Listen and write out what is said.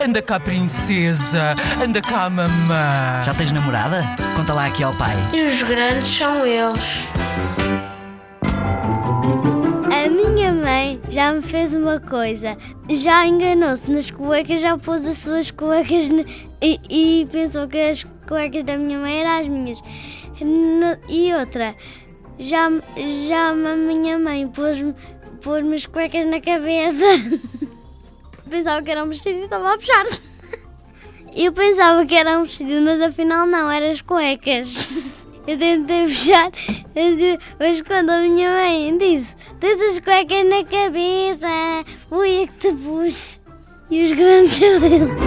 Anda cá, princesa. Anda cá, mamã. Já tens namorada? Conta lá aqui ao pai. E os grandes são eles. A minha mãe já me fez uma coisa. Já enganou-se nas cuecas, já pôs as suas cuecas ne- e, e pensou que as cuecas da minha mãe eram as minhas. No- e outra, já, já a minha mãe pôs-me pôs as cuecas na cabeça. Pensava que era um vestido e estava a puxar. Eu pensava que era um vestido, mas afinal não, eram as cuecas. Eu tentei puxar, mas quando a minha mãe disse: Tens as cuecas na cabeça, fui eu que te pus. E os grandes.